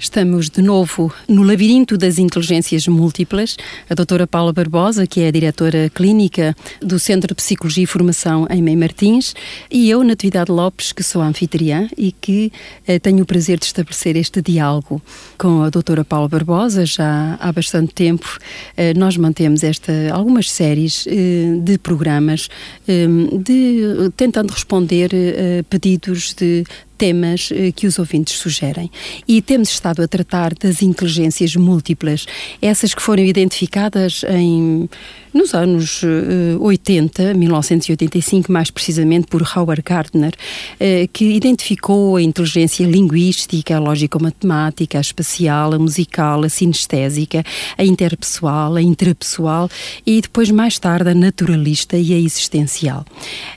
Estamos de novo no labirinto das inteligências múltiplas. A doutora Paula Barbosa, que é a diretora clínica do Centro de Psicologia e Formação em Mãe Martins, e eu, Natividade Lopes, que sou a anfitriã e que eh, tenho o prazer de estabelecer este diálogo com a doutora Paula Barbosa. Já há bastante tempo eh, nós mantemos esta, algumas séries eh, de programas eh, de, tentando responder eh, pedidos de temas eh, que os ouvintes sugerem. E temos estado a tratar das inteligências múltiplas, essas que foram identificadas em nos anos uh, 80, 1985, mais precisamente por Howard Gardner, uh, que identificou a inteligência linguística, a lógico-matemática, a espacial, a musical, a sinestésica, a interpessoal, a intrapessoal e depois, mais tarde, a naturalista e a existencial.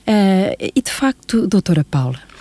E, de facto, doutora Paula, eh,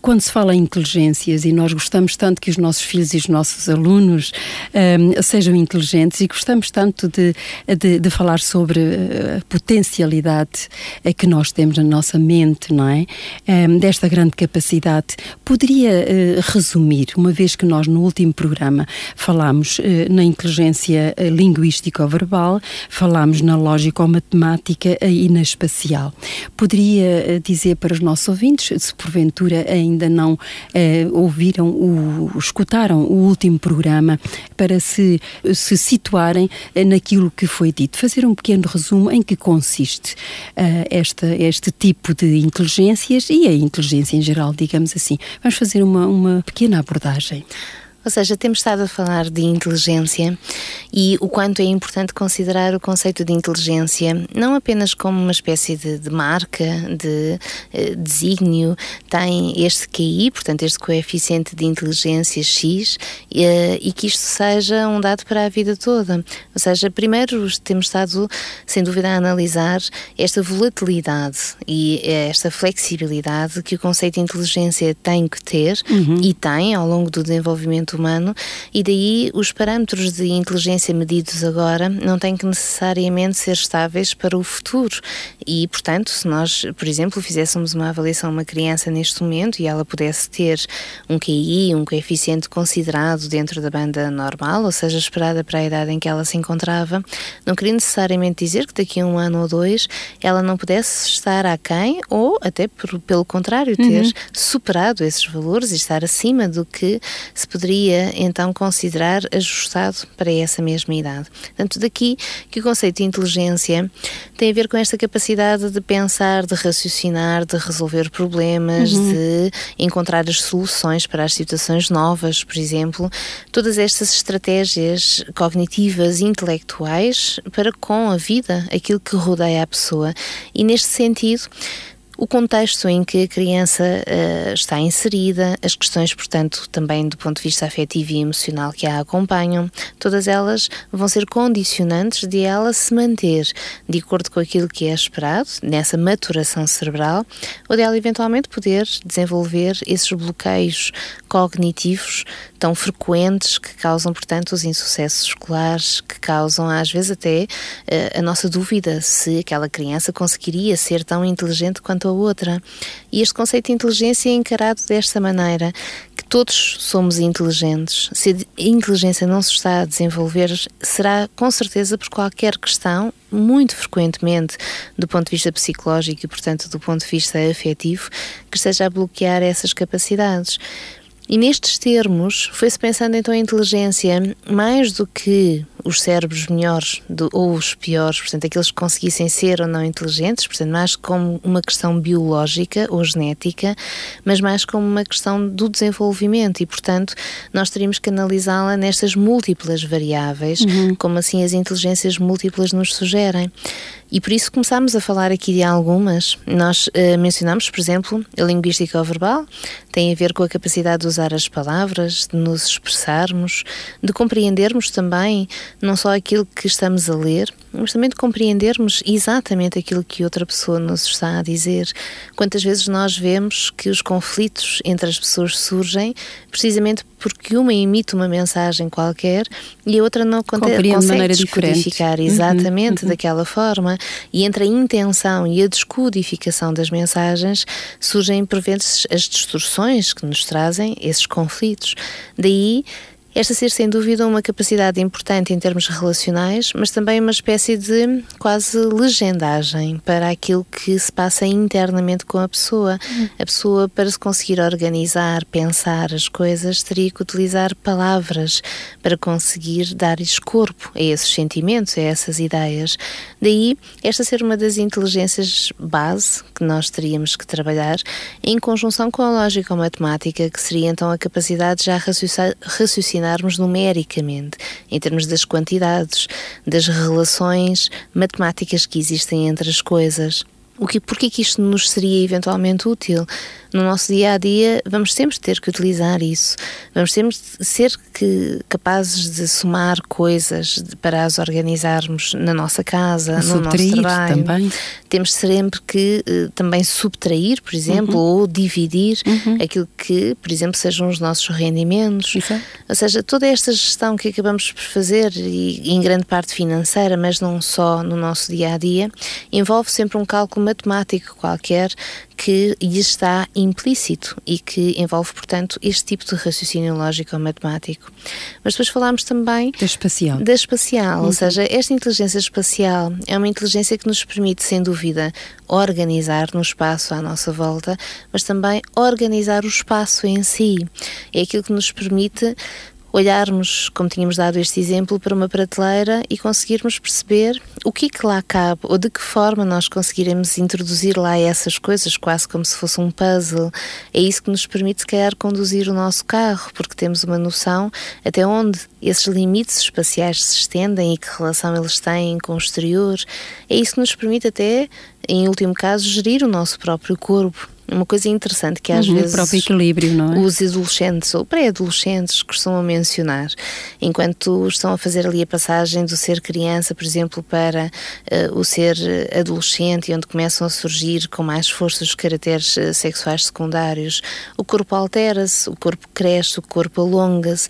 quando se fala em inteligências e nós gostamos tanto que os nossos filhos e os nossos alunos um, ehm, sejam inteligentes e gostamos tanto de, de, de, falar sobre eh, a potencialidade eh, que nós temos na nossa mente, não é? Um, ehm, desta grande capacidade, poderia uh, resumir, uma vez que nós no último programa falámos uh, na inteligência linguística ou verbal, falámos na lógica ou matemática e na espacial. Poderia dizer para os nossos ouvintes, se porventura ainda não eh, ouviram, o, escutaram o último programa para se, se situarem eh, naquilo que foi dito. Fazer um pequeno resumo em que consiste uh, esta, este tipo de inteligências e a inteligência em geral, digamos assim. Vamos fazer uma, uma pequena abordagem. Ou seja, temos estado a falar de inteligência e o quanto é importante considerar o conceito de inteligência não apenas como uma espécie de, de marca, de uh, desígnio, tem este QI, portanto, este coeficiente de inteligência X, uh, e que isto seja um dado para a vida toda. Ou seja, primeiro temos estado, sem dúvida, a analisar esta volatilidade e esta flexibilidade que o conceito de inteligência tem que ter uhum. e tem ao longo do desenvolvimento humano e daí os parâmetros de inteligência medidos agora não têm que necessariamente ser estáveis para o futuro e, portanto, se nós, por exemplo, fizéssemos uma avaliação a uma criança neste momento e ela pudesse ter um QI, um coeficiente considerado dentro da banda normal, ou seja, esperada para a idade em que ela se encontrava, não queria necessariamente dizer que daqui a um ano ou dois ela não pudesse estar aquém ou até por, pelo contrário ter uhum. superado esses valores e estar acima do que se poderia poderia então considerar ajustado para essa mesma idade. Portanto, daqui que o conceito de inteligência tem a ver com esta capacidade de pensar, de raciocinar, de resolver problemas, uhum. de encontrar as soluções para as situações novas, por exemplo, todas estas estratégias cognitivas e intelectuais para com a vida, aquilo que rodeia a pessoa. E neste sentido, o contexto em que a criança uh, está inserida, as questões, portanto, também do ponto de vista afetivo e emocional que a acompanham, todas elas vão ser condicionantes de ela se manter de acordo com aquilo que é esperado, nessa maturação cerebral, ou de ela eventualmente poder desenvolver esses bloqueios cognitivos tão frequentes que causam, portanto, os insucessos escolares, que causam às vezes até uh, a nossa dúvida se aquela criança conseguiria ser tão inteligente quanto a outra. E este conceito de inteligência é encarado desta maneira, que todos somos inteligentes. Se a inteligência não se está a desenvolver, será com certeza por qualquer questão, muito frequentemente do ponto de vista psicológico e, portanto, do ponto de vista afetivo, que esteja a bloquear essas capacidades. E nestes termos, foi-se pensando então a inteligência mais do que os cérebros melhores do, ou os piores, portanto, aqueles que conseguissem ser ou não inteligentes, portanto, mais como uma questão biológica ou genética, mas mais como uma questão do desenvolvimento e, portanto, nós teríamos que analisá-la nestas múltiplas variáveis, uhum. como assim as inteligências múltiplas nos sugerem. E por isso começámos a falar aqui de algumas. Nós uh, mencionamos, por exemplo, a linguística verbal, tem a ver com a capacidade de usar as palavras, de nos expressarmos, de compreendermos também não só aquilo que estamos a ler, mas também de compreendermos exatamente aquilo que outra pessoa nos está a dizer. Quantas vezes nós vemos que os conflitos entre as pessoas surgem precisamente porque uma imita uma mensagem qualquer e a outra não consegue descodificar diferente. Uhum, exatamente uhum, uhum. daquela forma. E entre a intenção e a descodificação das mensagens surgem, por vezes, as distorções que nos trazem esses conflitos. Daí esta ser, sem dúvida, uma capacidade importante em termos relacionais, mas também uma espécie de quase legendagem para aquilo que se passa internamente com a pessoa. A pessoa, para se conseguir organizar, pensar as coisas, teria que utilizar palavras para conseguir dar-lhes corpo a esses sentimentos, a essas ideias. Daí, esta ser uma das inteligências base que nós teríamos que trabalhar, em conjunção com a lógica ou matemática, que seria então a capacidade de já raciocinar raciocinarmos numericamente, em termos das quantidades, das relações matemáticas que existem entre as coisas. O que, porquê que isto nos seria eventualmente útil? No nosso dia a dia, vamos sempre ter que utilizar isso. Vamos sempre ser que, capazes de somar coisas para as organizarmos na nossa casa, no nosso trabalho. Também. Temos sempre que uh, também subtrair, por exemplo, uhum. ou dividir uhum. aquilo que, por exemplo, sejam os nossos rendimentos. Isso. Ou seja, toda esta gestão que acabamos por fazer, e em grande parte financeira, mas não só no nosso dia a dia, envolve sempre um cálculo matemático qualquer que lhe está implícito e que envolve, portanto, este tipo de raciocínio lógico ou matemático. Mas depois falámos também da espacial. Da espacial, uhum. ou seja, esta inteligência espacial é uma inteligência que nos permite, sem dúvida, organizar no espaço à nossa volta, mas também organizar o espaço em si. É aquilo que nos permite olharmos, como tínhamos dado este exemplo, para uma prateleira e conseguirmos perceber o que é que lá cabe ou de que forma nós conseguiremos introduzir lá essas coisas, quase como se fosse um puzzle. É isso que nos permite, se calhar, conduzir o nosso carro, porque temos uma noção até onde esses limites espaciais se estendem e que relação eles têm com o exterior. É isso que nos permite, até, em último caso, gerir o nosso próprio corpo uma coisa interessante que às uhum, vezes próprio equilíbrio, não é? os adolescentes ou pré-adolescentes costumam mencionar, enquanto estão a fazer ali a passagem do ser criança, por exemplo, para uh, o ser adolescente, onde começam a surgir com mais força os caracteres uh, sexuais secundários, o corpo altera-se, o corpo cresce, o corpo alonga-se,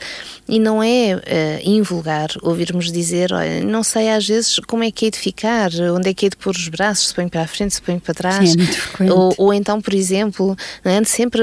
e não é uh, invulgar ouvirmos dizer, olha, não sei às vezes como é que é de ficar, onde é que é de pôr os braços, se põe para a frente, se põe para trás, Sim, é ou, ou então, por exemplo, exemplo, é? ando sempre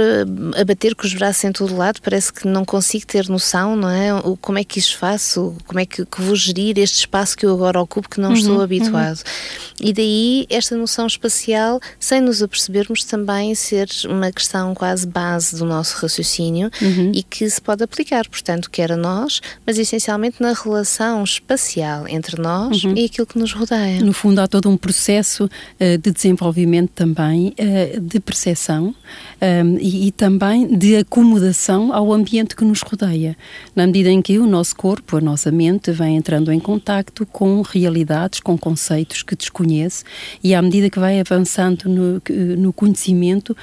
a bater com os braços em todo lado, parece que não consigo ter noção, não é? O, como é que isso faço, como é que, que, vou gerir este espaço que eu agora ocupo que não uhum, estou habituado. Uhum. E daí esta noção espacial, sem nos apercebermos também ser uma questão quase base do nosso raciocínio uhum. e que se pode aplicar, portanto, quer a nós, mas essencialmente na relação espacial entre nós uhum. e aquilo que nos rodeia. No fundo, há todo um processo uh, de desenvolvimento também uh, de percepção percepção um, e, e, também de acomodação ao ambiente que nos rodeia, na medida em que o nosso corpo, a nossa mente, vem entrando em contacto com realidades, com conceitos que desconhece e à medida que vai avançando no, no conhecimento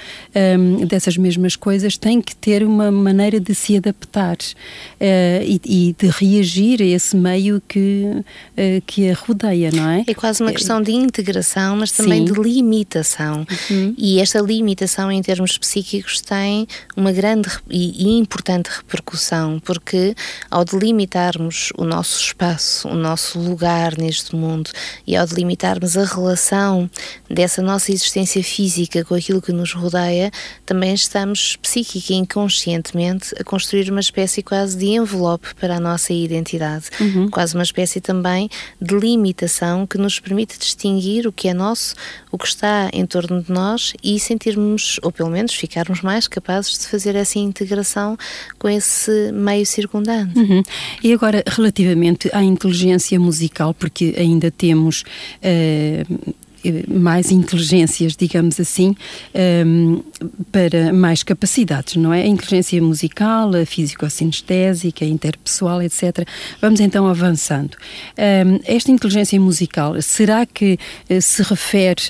um, dessas mesmas coisas, tem que ter uma maneira de se adaptar uh, e, e, de reagir a esse meio que, uh, que a rodeia, não é? É quase uma questão de integração, mas também Sim. de limitação. Uhum. E esta limitação limitação em termos psíquicos tem uma grande e importante repercussão, porque ao delimitarmos o nosso espaço, o nosso lugar neste mundo e ao delimitarmos a relação dessa nossa existência física com aquilo que nos rodeia, também estamos psíquica e inconscientemente a construir uma espécie quase de envelope para a nossa identidade, uhum. quase uma espécie também de limitação que nos permite distinguir o que é nosso, o que está em torno de nós e sentirmos sermos, ou pelo menos ficarmos mais capazes de fazer essa integração com esse meio circundante. Uhum. E agora, relativamente à inteligência musical, porque ainda temos. Uh, mais inteligências, digamos assim, um, para mais capacidades, não é? A inteligência musical, a físico-sinestésica, a interpessoal, etc. Vamos então avançando. Um, esta inteligência musical, será que uh, se refere,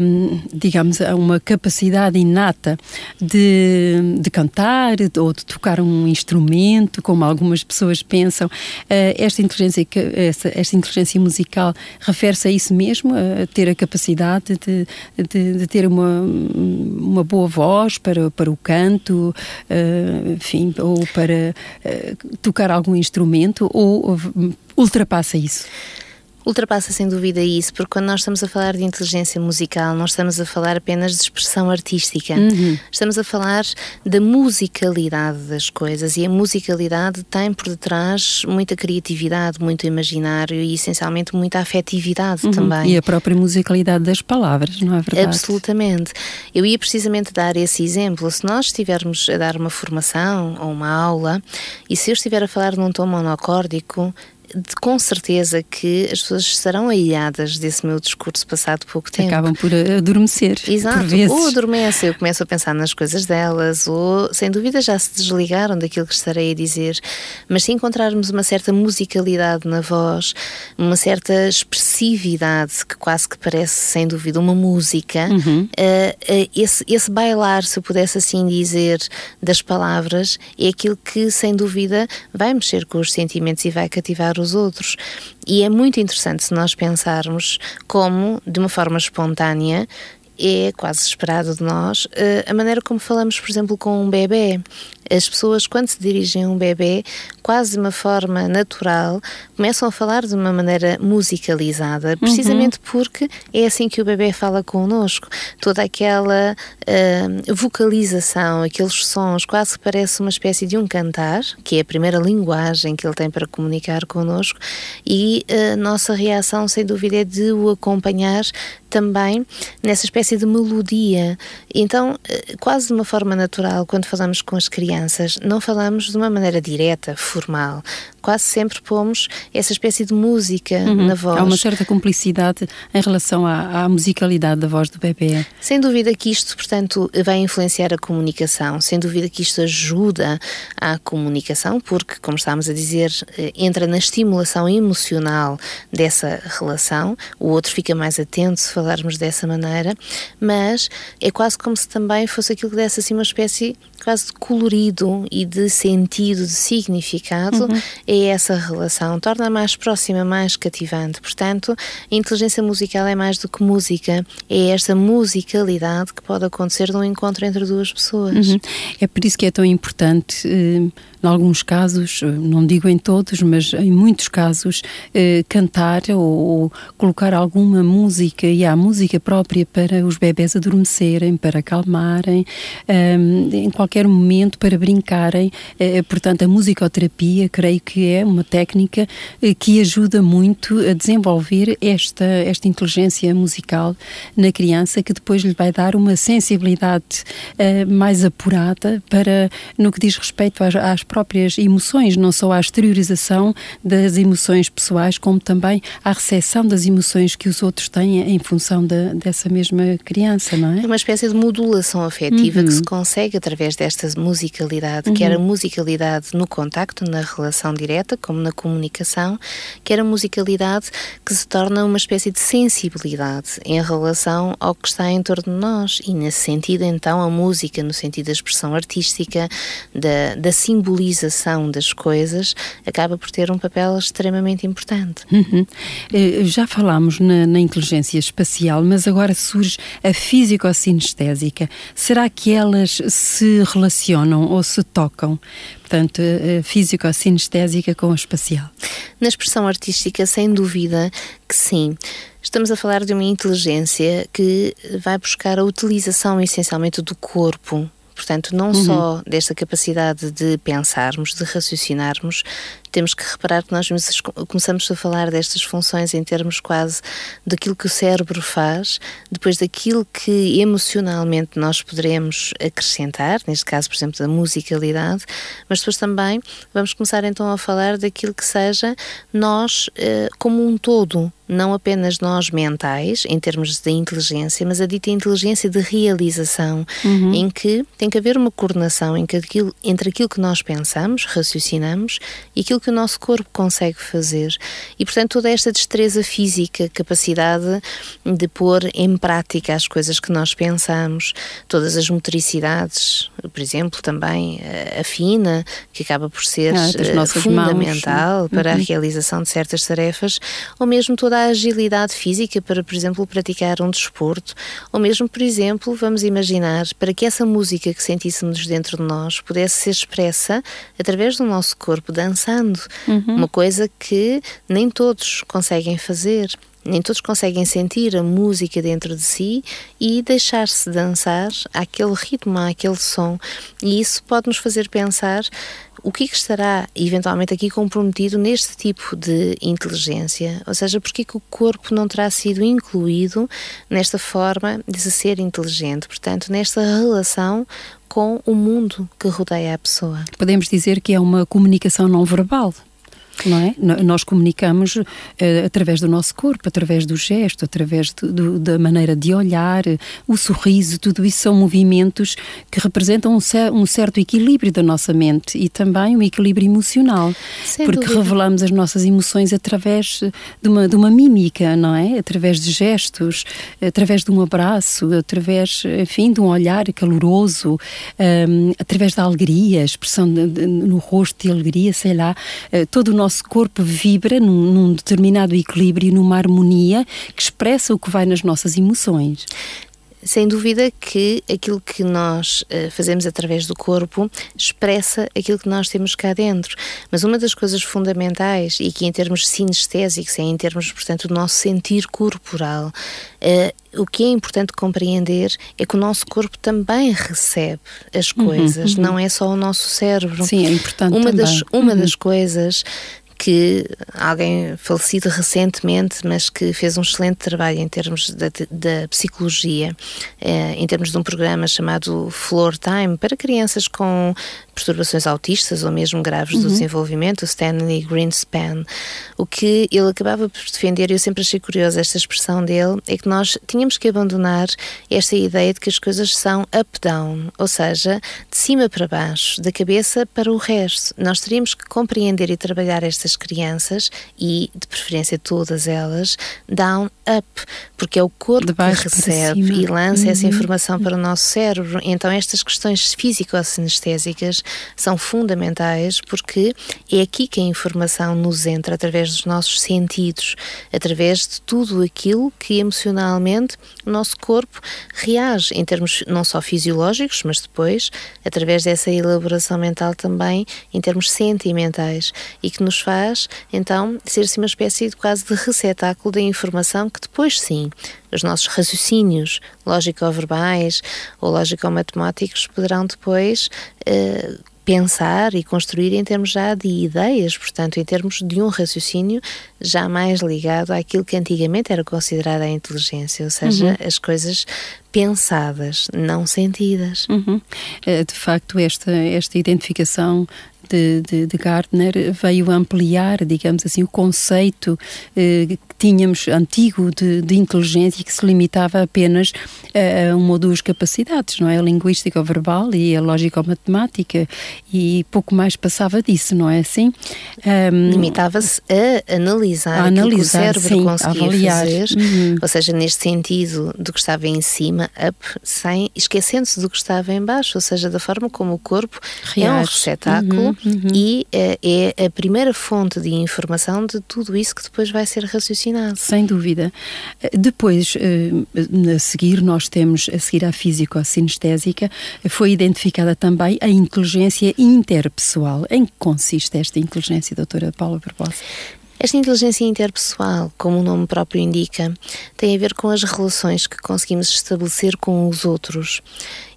um, digamos, a uma capacidade inata de, de cantar ou de tocar um instrumento, como algumas pessoas pensam? Uh, esta inteligência, esta, esta inteligência musical refere-se a isso mesmo, a ter a capacidade de, de, de, ter uma, uma boa voz para, para o canto, uh, enfim, ou para uh, tocar algum instrumento, ou ultrapassa isso? Ultrapassa sem dúvida isso, porque quando nós estamos a falar de inteligência musical, não estamos a falar apenas de expressão artística, uhum. estamos a falar da musicalidade das coisas e a musicalidade tem por detrás muita criatividade, muito imaginário e essencialmente muita afetividade uhum. também. E a própria musicalidade das palavras, não é verdade? Absolutamente. Eu ia precisamente dar esse exemplo. Se nós estivermos a dar uma formação ou uma aula e se eu estiver a falar num tom monocórdico, de, com certeza que as pessoas estarão aiadas desse meu discurso passado pouco tempo. Acabam por adormecer. Exato. Por vezes. Ou adormecem, eu começo a pensar nas coisas delas, ou sem dúvida já se desligaram daquilo que estarei a dizer. Mas se encontrarmos uma certa musicalidade na voz, uma certa expressividade que quase que parece, sem dúvida, uma música, uhum. uh, uh, esse, esse bailar, se eu pudesse assim dizer, das palavras, é aquilo que, sem dúvida, vai mexer com os sentimentos e vai cativar os outros. E é muito interessante se nós pensarmos como, de uma forma espontânea, é quase esperado de nós eh, a maneira como falamos, por exemplo, com um bebê. As pessoas, quando se dirigem a um bebê, quase de uma forma natural, começam a falar de uma maneira musicalizada, precisamente uhum. porque é assim que o bebê fala connosco. Toda aquela uh, vocalização, aqueles sons, quase que parece uma espécie de um cantar, que é a primeira linguagem que ele tem para comunicar connosco, e a nossa reação, sem dúvida, é de o acompanhar também nessa espécie de melodia. Então, eh, quase de uma forma natural, quando falamos com as crianças, não falamos de uma maneira direta, formal. Quase sempre pomos essa espécie de música uhum. na voz. Há uma certa cumplicidade em relação à, à, musicalidade da voz do bebê. Sem dúvida que isto, portanto, vai influenciar a comunicação. Sem dúvida que isto ajuda à comunicação, porque, como estávamos a dizer, eh, entra na estimulação emocional dessa relação. O outro fica mais atento se falarmos dessa maneira, mas é quase como se também fosse aquilo que desse assim uma espécie quase de colorido e de sentido, de significado, uhum. é essa relação. Torna mais próxima, mais cativante. Portanto, a inteligência musical é mais do que música, é esta musicalidade que pode acontecer num encontro entre duas pessoas. Uhum. É por isso que é tão importante. Eh, em alguns casos, não digo em todos, mas em muitos casos, eh, cantar ou, ou, colocar alguma música, e há música própria para os bebés adormecerem, para acalmarem, eh, em qualquer momento para brincarem. Eh, portanto, a musicoterapia, creio que é uma técnica eh, que ajuda muito a desenvolver esta, esta inteligência musical na criança, que depois lhe vai dar uma sensibilidade eh, mais apurada para, no que diz respeito às, às próprias emoções, não só à exteriorização das emoções pessoais, como também à recepção das emoções que os outros têm em função de, dessa mesma criança, não é? É uma espécie de modulação afetiva uhum. que se consegue através desta musicalidade, uhum. quer a musicalidade no contacto, na relação direta, como na comunicação, quer a musicalidade que se torna uma espécie de sensibilidade em relação ao que está em torno de nós. E nesse sentido, então, a música, no sentido da expressão artística, da, da simbolização, das coisas acaba por ter um papel extremamente importante. Uhum. Eh, já falámos na, na, inteligência espacial, mas agora surge a físico-sinestésica. Será que elas se relacionam ou se tocam? Portanto, a físico-sinestésica com a espacial. Na expressão artística, sem dúvida que sim. Estamos a falar de uma inteligência que vai buscar a utilização essencialmente do corpo Portanto, não uhum. só desta capacidade de pensarmos, de raciocinarmos, temos que reparar que nós começamos a falar destas funções em termos quase daquilo que o cérebro faz, depois daquilo que emocionalmente nós poderemos acrescentar, neste caso, por exemplo, da musicalidade, mas depois também vamos começar então a falar daquilo que seja nós eh, como um todo, não apenas nós mentais, em termos de inteligência, mas a dita inteligência de realização, uhum. em que tem que haver uma coordenação entre aquilo, entre aquilo que nós pensamos, raciocinamos e aquilo que o nosso corpo consegue fazer. E, portanto, toda esta destreza física, capacidade de pôr em prática as coisas que nós pensamos, todas as motricidades, por exemplo, também a fina, que acaba por ser ah, fundamental mãos. para uhum. a realização de certas tarefas, ou mesmo toda a agilidade física para, por exemplo, praticar um desporto, ou mesmo, por exemplo, vamos imaginar, para que essa música que sentíssemos dentro de nós pudesse ser expressa através do nosso corpo, dançando. Uhum. Uma coisa que nem todos conseguem fazer nem todos conseguem sentir a música dentro de si e deixar-se dançar àquele ritmo, àquele som. E isso pode nos fazer pensar o que, é que estará eventualmente aqui comprometido neste tipo de inteligência? Ou seja, porque que o corpo não terá sido incluído nesta forma de ser inteligente? Portanto, nesta relação com o mundo que rodeia a pessoa. Podemos dizer que é uma comunicação não verbal não é? Nós comunicamos uh, através do nosso corpo, através do gesto, através do, do, da maneira de olhar, o sorriso, tudo isso são movimentos que representam um, cer um certo equilíbrio da nossa mente e também um equilíbrio emocional, Sem porque dúvida. revelamos as nossas emoções através de uma, de uma mímica, não é? Através de gestos, através de um abraço, através, enfim, de um olhar caloroso, um, ehm, através da alegria, expressão de, de, no rosto de alegria, sei lá, uh, todo o nosso nosso corpo vibra num, num determinado equilíbrio, numa harmonia que expressa o que vai nas nossas emoções sem dúvida que aquilo que nós uh, fazemos através do corpo expressa aquilo que nós temos cá dentro. Mas uma das coisas fundamentais, e que em termos sinestésicos, é em termos, portanto, do nosso sentir corporal, uh, o que é importante compreender é que o nosso corpo também recebe as uhum, coisas, uhum, uhum. não é só o nosso cérebro. Sim, é importante. Uma, também. das, uma uhum. das coisas que alguém falecido recentemente, mas que fez um excelente trabalho em termos da, da psicologia, eh, em termos de um programa chamado Floor Time, para crianças com perturbações autistas ou mesmo graves uhum. do desenvolvimento, o Stanley Greenspan. O que ele acabava por defender, e eu sempre achei curiosa esta expressão dele, é que nós tínhamos que abandonar esta ideia de que as coisas são up-down, ou seja, de cima para baixo, da cabeça para o resto. Nós teríamos que compreender e trabalhar estas crianças e, de preferência, todas elas, down-up, porque é o corpo que recebe e lança uhum. essa informação para o nosso cérebro. Então, estas questões físico-sinestésicas são fundamentais porque é aqui que a informação nos entra através dos nossos sentidos, através de tudo aquilo que emocionalmente o nosso corpo reage em termos não só fisiológicos, mas depois através dessa elaboração mental também em termos sentimentais. E que nos faz então ser assim uma espécie de quase de receptáculo da informação que depois sim os nossos raciocínios lógico-verbais ou lógico-matemáticos poderão depois uh, pensar e construir em termos já de ideias, portanto, em termos de um raciocínio já mais ligado àquilo que antigamente era considerada a inteligência, ou seja, uhum. as coisas pensadas, não sentidas. Uhum. Eh, de facto, esta, esta identificação de, de, de Gardner veio ampliar, digamos assim, o conceito eh, que tínhamos antigo de, de, inteligência que se limitava apenas a, a uma ou duas capacidades, não é? A linguística ou verbal e a lógica ou matemática e pouco mais passava disso, não é assim? Um, Limitava-se a analisar, a analisar que o cérebro sim, conseguia avaliar. fazer, uhum. ou seja, neste sentido do que estava em cima, up, sem, esquecendo-se do que estava em baixo, ou seja, da forma como o corpo Reage. é um receptáculo uhum uhum. e é, é a primeira fonte de informação de tudo isso que depois vai ser raciocinado. Sem dúvida. Depois, eh, a seguir, nós temos, a seguir à físico-sinestésica, foi identificada também a inteligência interpessoal. Em que consiste esta inteligência, doutora Paula Barbosa? Esta inteligência interpessoal, como o nome próprio indica, tem a ver com as relações que conseguimos estabelecer com os outros.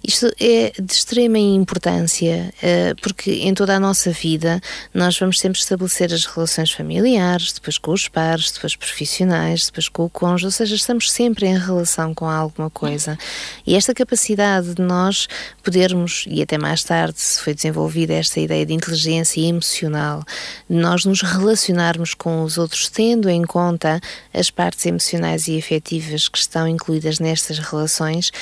Isto é de extrema importância, uh, porque em toda a nossa vida nós vamos sempre estabelecer as relações familiares, depois com os pares, depois profissionais, depois com o cônjuge, ou seja, estamos sempre em relação com alguma coisa. E esta capacidade de nós podermos, e até mais tarde se foi desenvolvida esta ideia de inteligência emocional, de nós nos relacionarmos com os outros tendo em conta as partes emocionais e afetivas que estão incluídas nestas relações,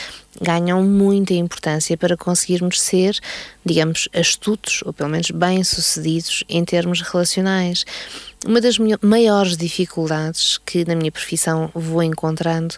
ganham muita importância para conseguirmos ser, digamos, astutos ou pelo menos bem-sucedidos em termos relacionais. Uma das maiores dificuldades que na minha profissão vou encontrando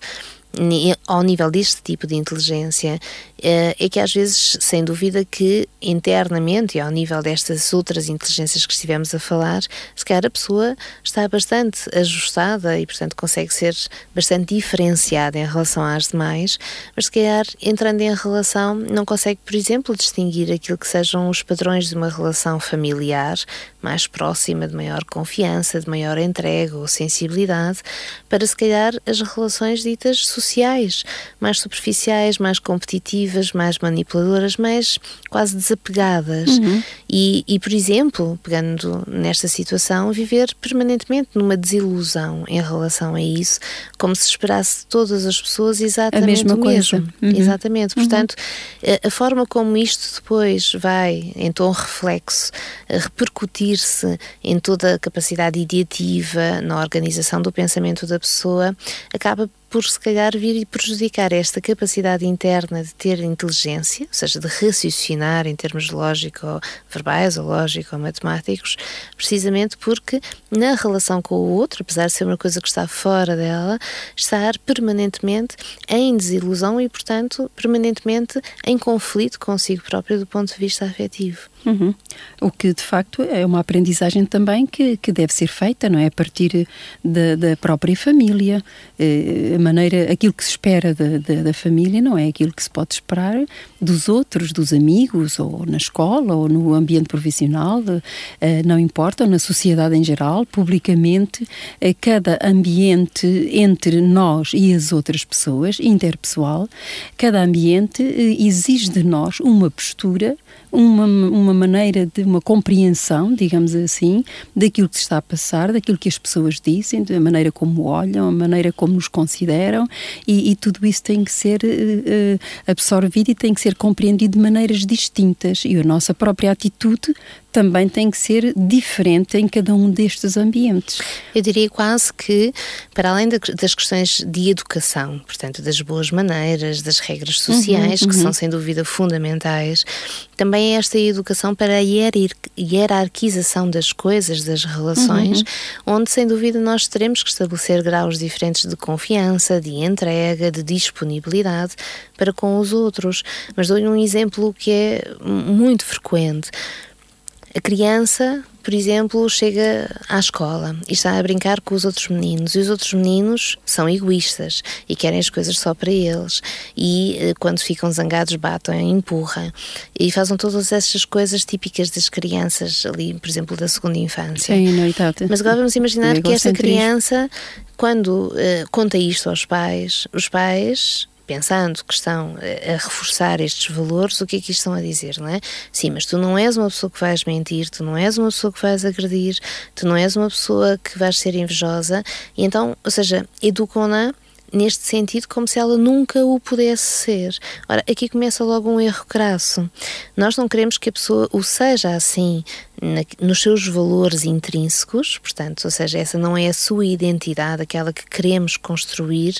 ao nível deste tipo de inteligência é que às vezes, sem dúvida, que internamente e ao nível destas outras inteligências que estivemos a falar, se calhar a pessoa está bastante ajustada e, portanto, consegue ser bastante diferenciada em relação às demais, mas se calhar entrando em relação não consegue, por exemplo, distinguir aquilo que sejam os padrões de uma relação familiar mais próxima, de maior confiança, de maior entrega ou sensibilidade, para se calhar as relações ditas sociais, mais superficiais, mais competitivas, mais manipuladoras, mais quase desapegadas. Uhum. E, e, por exemplo, pegando nesta situação, viver permanentemente numa desilusão em relação a isso, como se esperasse de todas as pessoas exatamente a mesma o coisa. mesmo. Uhum. Exatamente. Uhum. Portanto, a, a forma como isto depois vai, em tom reflexo, repercutir-se em toda a capacidade ideativa, na organização do pensamento da pessoa, acaba por se calhar vir e prejudicar esta capacidade interna de ter inteligência, ou seja, de raciocinar em termos lógico-verbais ou lógico-matemáticos, precisamente porque na relação com o outro, apesar de ser uma coisa que está fora dela, estar permanentemente em desilusão e, portanto, permanentemente em conflito consigo próprio do ponto de vista afetivo. Uhum. O que de facto é uma aprendizagem também que, que deve ser feita, não é? A partir da, da própria família. Eh, maneira, aquilo que se espera da, da, da, família não é? Aquilo que se pode esperar dos outros, dos amigos, ou na escola, ou no ambiente profissional, eh, não importa, ou na sociedade em geral, publicamente, eh, cada ambiente entre nós e as outras pessoas, interpessoal, cada ambiente exige de nós uma postura uma, uma maneira de uma compreensão, digamos assim, daquilo que se está a passar, daquilo que as pessoas dizem, da maneira como olham, a maneira como nos consideram, e, e tudo isso tem que ser uh, absorvido e tem que ser compreendido de maneiras distintas. E a nossa própria atitude também tem que ser diferente em cada um destes ambientes. Eu diria quase que, para além das questões de educação, portanto, das boas maneiras, das regras sociais, uhum, uhum. que são sem dúvida fundamentais, também é esta educação para a hierarquização das coisas, das relações, uhum. onde sem dúvida nós teremos que estabelecer graus diferentes de confiança, de entrega, de disponibilidade para com os outros. Mas dou-lhe um exemplo que é muito frequente. A criança, por exemplo, chega à escola e está a brincar com os outros meninos, e os outros meninos são egoístas e querem as coisas só para eles, e eh, quando ficam zangados batem, empurram e fazem todas essas coisas típicas das crianças ali, por exemplo, da segunda infância. Sim, noitade. Mas agora vamos imaginar que esta criança, quando uh, conta isto aos pais, os pais pensando que estão a reforçar estes valores, o que é que estão a dizer, não é? Sim, mas tu não és uma pessoa que vais mentir, tu não és uma pessoa que vais agredir, tu não és uma pessoa que vais ser invejosa, e então, ou seja, educam-na neste sentido como se ela nunca o pudesse ser. Ora, aqui começa logo um erro crasso. Nós não queremos que a pessoa o seja assim na, nos seus valores intrínsecos, portanto, ou seja, essa não é a sua identidade, aquela que queremos construir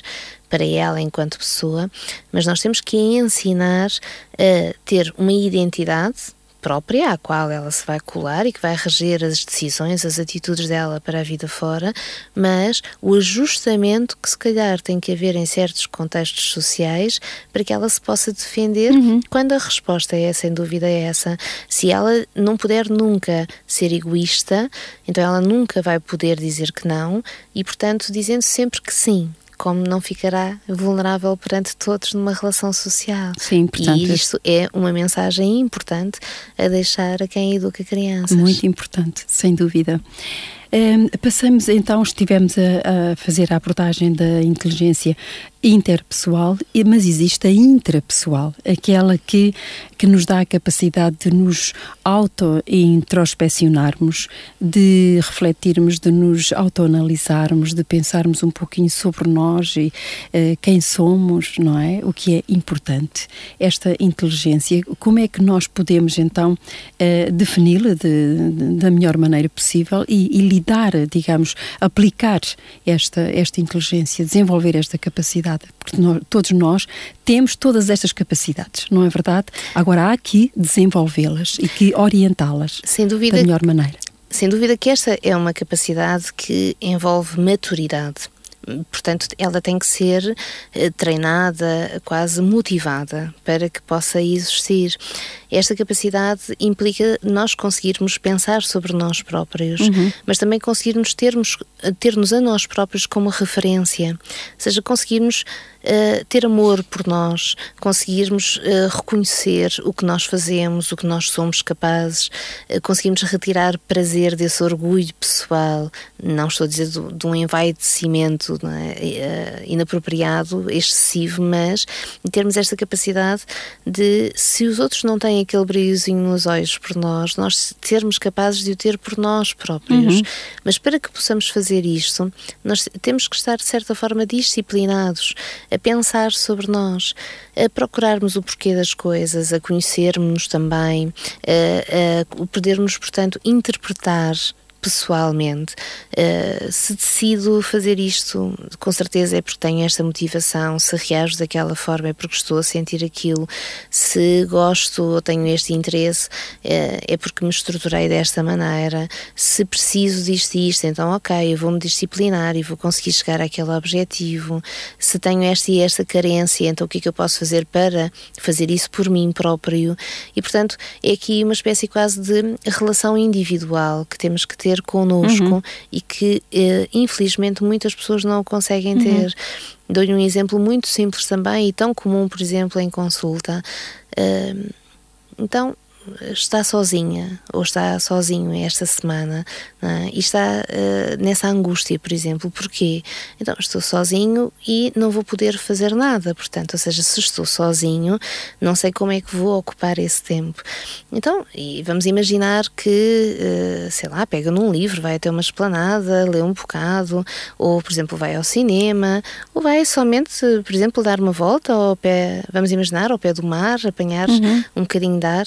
para ela enquanto pessoa, mas nós temos que ensinar a ter uma identidade própria à qual ela se vai colar e que vai reger as decisões, as atitudes dela para a vida fora, mas o ajustamento que se calhar tem que haver em certos contextos sociais para que ela se possa defender uhum. quando a resposta é sem dúvida é essa. Se ela não puder nunca ser egoísta, então ela nunca vai poder dizer que não e, portanto, dizendo sempre que sim como não ficará vulnerável perante todos numa relação social. Sim, portanto. E isto é uma mensagem importante a deixar a quem educa crianças. Muito importante, sem dúvida. Um, passamos então, estivemos a, a, fazer a abordagem da inteligência interpessoal, mas existe a intrapessoal, aquela que, que nos dá a capacidade de nos auto-introspeccionarmos, de refletirmos, de nos autoanalisarmos, de pensarmos um pouquinho sobre nós e uh, quem somos, não é? O que é importante. Esta inteligência, como é que nós podemos então uh, defini-la de, de, da melhor maneira possível e, e lidar, digamos, aplicar esta, esta inteligência, desenvolver esta capacidade porque nós, todos nós temos todas estas capacidades, não é verdade? Agora há aqui desenvolvê-las e que orientá-las da melhor maneira. Sem dúvida que esta é uma capacidade que envolve maturidade. Portanto, ela tem que ser eh, treinada, quase motivada para que possa existir. Esta capacidade implica nós conseguirmos pensar sobre nós próprios, uhum. mas também conseguirmos termos, ter-nos a nós próprios como referência, ou seja, conseguirmos uh, ter amor por nós, conseguirmos uh, reconhecer o que nós fazemos, o que nós somos capazes, uh, conseguirmos retirar prazer desse orgulho pessoal. Não estou a dizer de um envaidecimento é? inapropriado, excessivo, mas termos esta capacidade de, se os outros não têm aquele brilhozinho nos olhos por nós, nós sermos capazes de o ter por nós próprios. Uhum. Mas para que possamos fazer isto, nós temos que estar de certa forma disciplinados a pensar sobre nós, a procurarmos o porquê das coisas, a conhecermos também, a, a podermos, portanto, interpretar pessoalmente. Uh, se decido fazer isto, com certeza é porque tenho esta motivação. Se reajo daquela forma é porque estou a sentir aquilo. Se gosto ou tenho este interesse, uh, é porque me estruturei desta maneira. Se preciso disto e isto, então, ok, eu vou-me disciplinar e vou conseguir chegar àquele objetivo. Se tenho esta e esta carência, então o que é que eu posso fazer para fazer isso por mim próprio? E, portanto, é aqui uma espécie quase de relação individual que temos que ter ter connosco uhum. e que, eh, infelizmente, muitas pessoas não conseguem uhum. ter. Dou-lhe um exemplo muito simples também e tão comum, por exemplo, em consulta. Uh, então, está sozinha ou está sozinho esta semana é? e está uh, nessa angústia, por exemplo, porquê? Então, estou sozinho e não vou poder fazer nada, portanto, ou seja, se estou sozinho, não sei como é que vou ocupar esse tempo. Então, e vamos imaginar que, uh, sei lá, pega num livro, vai até uma esplanada, lê um bocado, ou, por exemplo, vai ao cinema, ou vai somente, por exemplo, dar uma volta ao pé, vamos imaginar, ao pé do mar, apanhar uhum. um bocadinho de ar.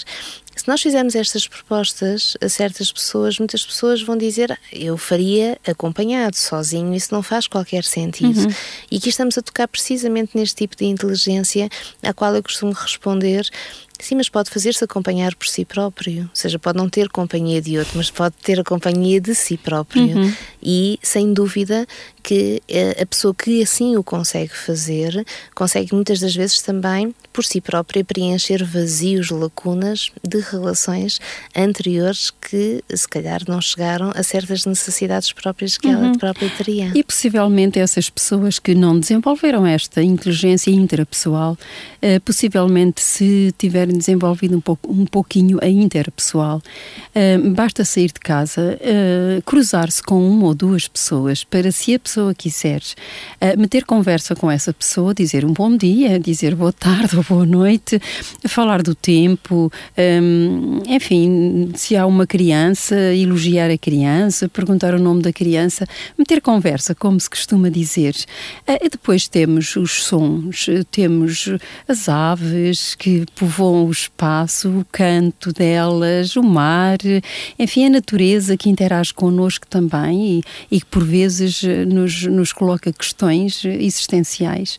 Se nós fizermos estas propostas a certas pessoas, muitas pessoas vão dizer eu faria acompanhado, sozinho, isso não faz qualquer sentido. Uhum. E aqui estamos a tocar precisamente neste tipo de inteligência à qual eu costumo responder Sim, mas pode fazer-se acompanhar por si próprio. Ou seja, pode não ter companhia de outro, mas pode ter a companhia de si próprio. Uhum. E, sem dúvida, que eh, a pessoa que assim o consegue fazer, consegue muitas das vezes também, por si própria, preencher vazios, lacunas de relações anteriores que, se calhar, não chegaram a certas necessidades próprias que uhum. ela própria teria. E, possivelmente, essas pessoas que não desenvolveram esta inteligência intrapessoal, eh, possivelmente, se desenvolvido um, pouco, um pouquinho a interpessoal, eh, basta sair de casa, eh, cruzar-se com uma ou duas pessoas para, se a pessoa quiseres, uh, meter conversa com essa pessoa, dizer um bom dia, dizer boa tarde ou boa noite, falar do tempo, um, enfim, se há uma criança, elogiar a criança, perguntar o nome da criança, meter conversa, como se costuma dizer. Uh, e depois temos os sons, temos as aves que povoam o espaço, o canto delas, o mar, enfim, a natureza que interage connosco também e, que por vezes nos nos, coloca questões existenciais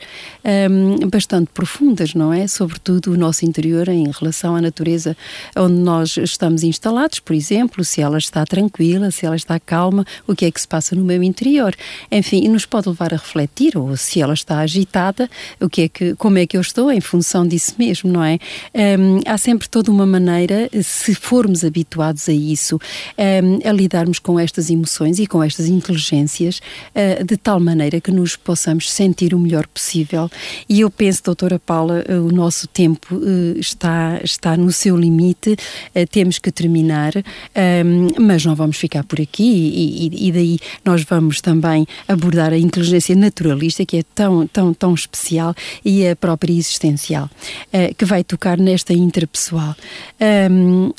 um, bastante profundas, não é? Sobretudo o nosso interior em relação à natureza onde nós estamos instalados, por exemplo, se ela está tranquila, se ela está calma, o que é que se passa no meu interior. Enfim, nos pode levar a refletir, ou se ela está agitada, o que é que, como é que eu estou em função disso mesmo, não é? Um, há sempre toda uma maneira, se formos habituados a isso, um, a lidarmos com estas emoções e com estas inteligências uh, de tal maneira que nos possamos sentir o melhor possível. E eu penso, doutora Paula, uh, o nosso tempo uh, está, está no seu limite, temos que terminar, um, mas não vamos ficar por aqui e, e, e daí nós vamos também abordar a inteligência naturalista, que é tão, tão, tão especial, e a própria existencial, que vai tocar nesta interpessoal.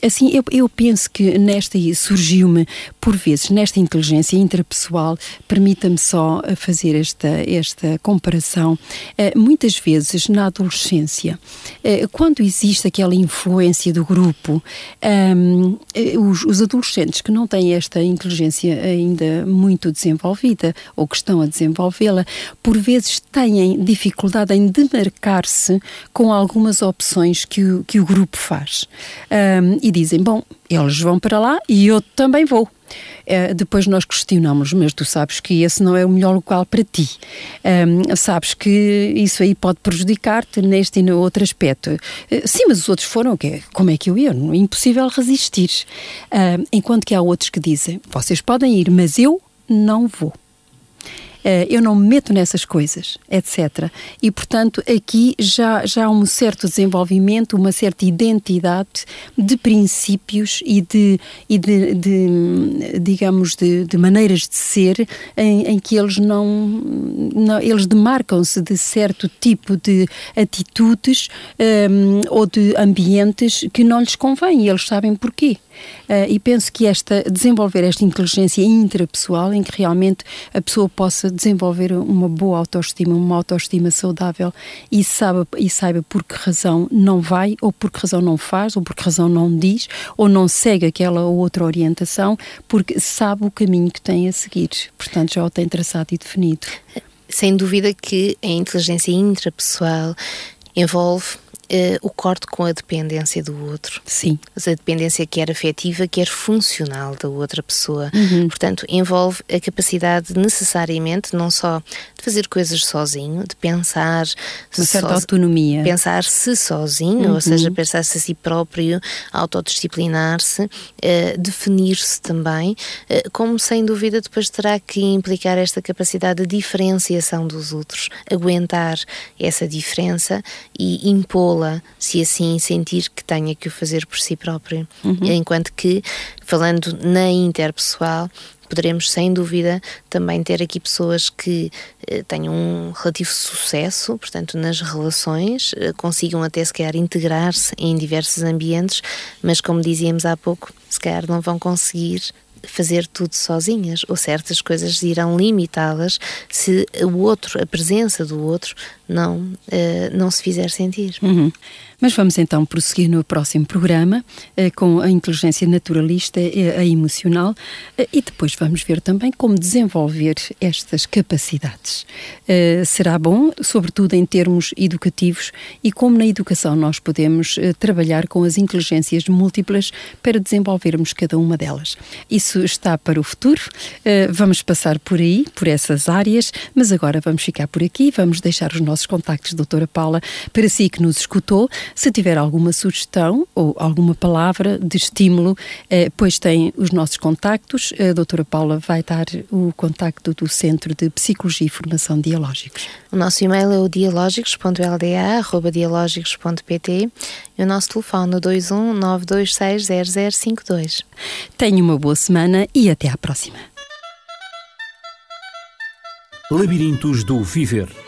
assim, eu, eu penso que nesta surgiu-me, por vezes, nesta inteligência interpessoal, permita-me só fazer esta, esta comparação, uh, muitas vezes na adolescência, uh, quando existe aquela influência do grupo, um, os, os adolescentes que não têm esta inteligência ainda muito desenvolvida ou que estão a desenvolvê-la, por vezes têm dificuldade em demarcar-se com algumas opções que o, que o grupo faz. Um, e dizem: Bom, eles vão para lá e eu também vou. Uh, depois nós questionamos, mas tu sabes que esse não é o melhor local para ti. Um, sabes que isso aí pode prejudicar-te neste e no outro aspecto. Uh, sim, mas os outros foram, okay, como é que eu ia? É impossível resistir. Uh, enquanto que há outros que dizem, vocês podem ir, mas eu não vou. Eh, eu não me meto nessas coisas, etc. E, portanto, aqui já, já há um certo desenvolvimento, uma certa identidade de princípios e de, e de, de digamos, de, de, maneiras de ser em, em que eles não, não eles demarcam-se de certo tipo de atitudes um, ehm, ou de ambientes que não lhes convém e eles sabem porquê. Uh, e penso que esta desenvolver esta inteligência intrapessoal em que realmente a pessoa possa desenvolver uma boa autoestima, uma autoestima saudável e saiba, e saiba por que razão não vai, ou por que razão não faz, ou por que razão não diz, ou não segue aquela ou outra orientação, porque sabe o caminho que tem a seguir. Portanto, já o tem traçado e definido. Sem dúvida que a inteligência intrapessoal envolve uh, o corte com a dependência do outro. Sim. A dependência quer afetiva, quer funcional da outra pessoa. Uhum. Portanto, envolve a capacidade necessariamente não só de fazer coisas sozinho, de pensar. Uma certa so autonomia. Pensar-se sozinho, uhum. ou seja, pensar-se a si próprio, autodisciplinar-se, uh, definir-se também, uh, como sem dúvida depois terá que implicar esta capacidade de diferenciação dos outros, aguentar essa diferença e impô-la se assim sentir que tenha que o fazer por si próprio. Uhum. Enquanto que, falando na interpessoal, poderemos sem dúvida também ter aqui pessoas que eh, tenham um relativo sucesso, portanto, nas relações, eh, consigam até se calhar integrar-se em diversos ambientes, mas como dizíamos há pouco, se calhar não vão conseguir fazer tudo sozinhas ou certas coisas irão limitá-las se o outro, a presença do outro, não, uh, não se fizer sentir. Uhum. Mas vamos então prosseguir no próximo programa uh, com a inteligência naturalista, e a emocional, uh, e depois vamos ver também como desenvolver estas capacidades. será bom, sobretudo em termos educativos, e como na educação nós podemos trabalhar com as inteligências múltiplas para desenvolvermos cada uma delas. Isso está para o futuro, vamos passar por aí, por essas áreas, mas agora vamos ficar por aqui, vamos deixar os nossos nossos contactos, doutora Paula, para si que nos escutou. Se tiver alguma sugestão ou alguma palavra de estímulo, eh, pois tem os nossos contactos. A doutora Paula vai dar o contacto do Centro de Psicologia e Formação Dialógicos. O nosso e-mail é o dialógicos.lda.dialógicos.pt e o nosso telefone o 21 926 0052. Tenha uma boa semana e até à próxima. Labirintos do Viver